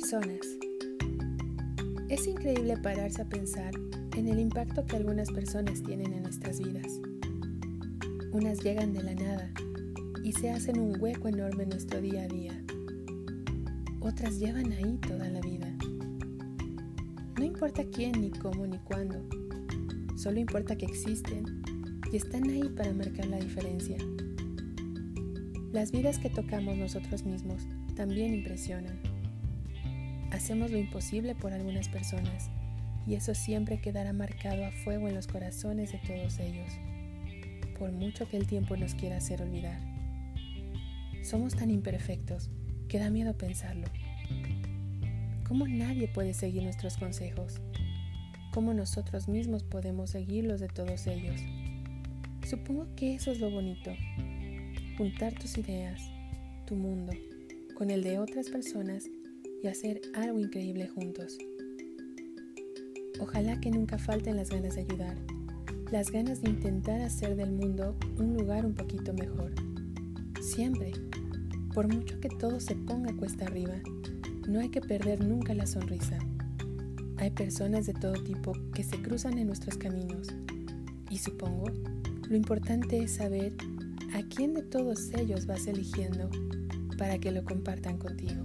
Personas. Es increíble pararse a pensar en el impacto que algunas personas tienen en nuestras vidas. Unas llegan de la nada y se hacen un hueco enorme en nuestro día a día. Otras llevan ahí toda la vida. No importa quién, ni cómo, ni cuándo. Solo importa que existen y están ahí para marcar la diferencia. Las vidas que tocamos nosotros mismos también impresionan. Hacemos lo imposible por algunas personas y eso siempre quedará marcado a fuego en los corazones de todos ellos, por mucho que el tiempo nos quiera hacer olvidar. Somos tan imperfectos que da miedo pensarlo. ¿Cómo nadie puede seguir nuestros consejos? ¿Cómo nosotros mismos podemos seguir los de todos ellos? Supongo que eso es lo bonito, juntar tus ideas, tu mundo, con el de otras personas y hacer algo increíble juntos. Ojalá que nunca falten las ganas de ayudar, las ganas de intentar hacer del mundo un lugar un poquito mejor. Siempre, por mucho que todo se ponga cuesta arriba, no hay que perder nunca la sonrisa. Hay personas de todo tipo que se cruzan en nuestros caminos y supongo lo importante es saber a quién de todos ellos vas eligiendo para que lo compartan contigo.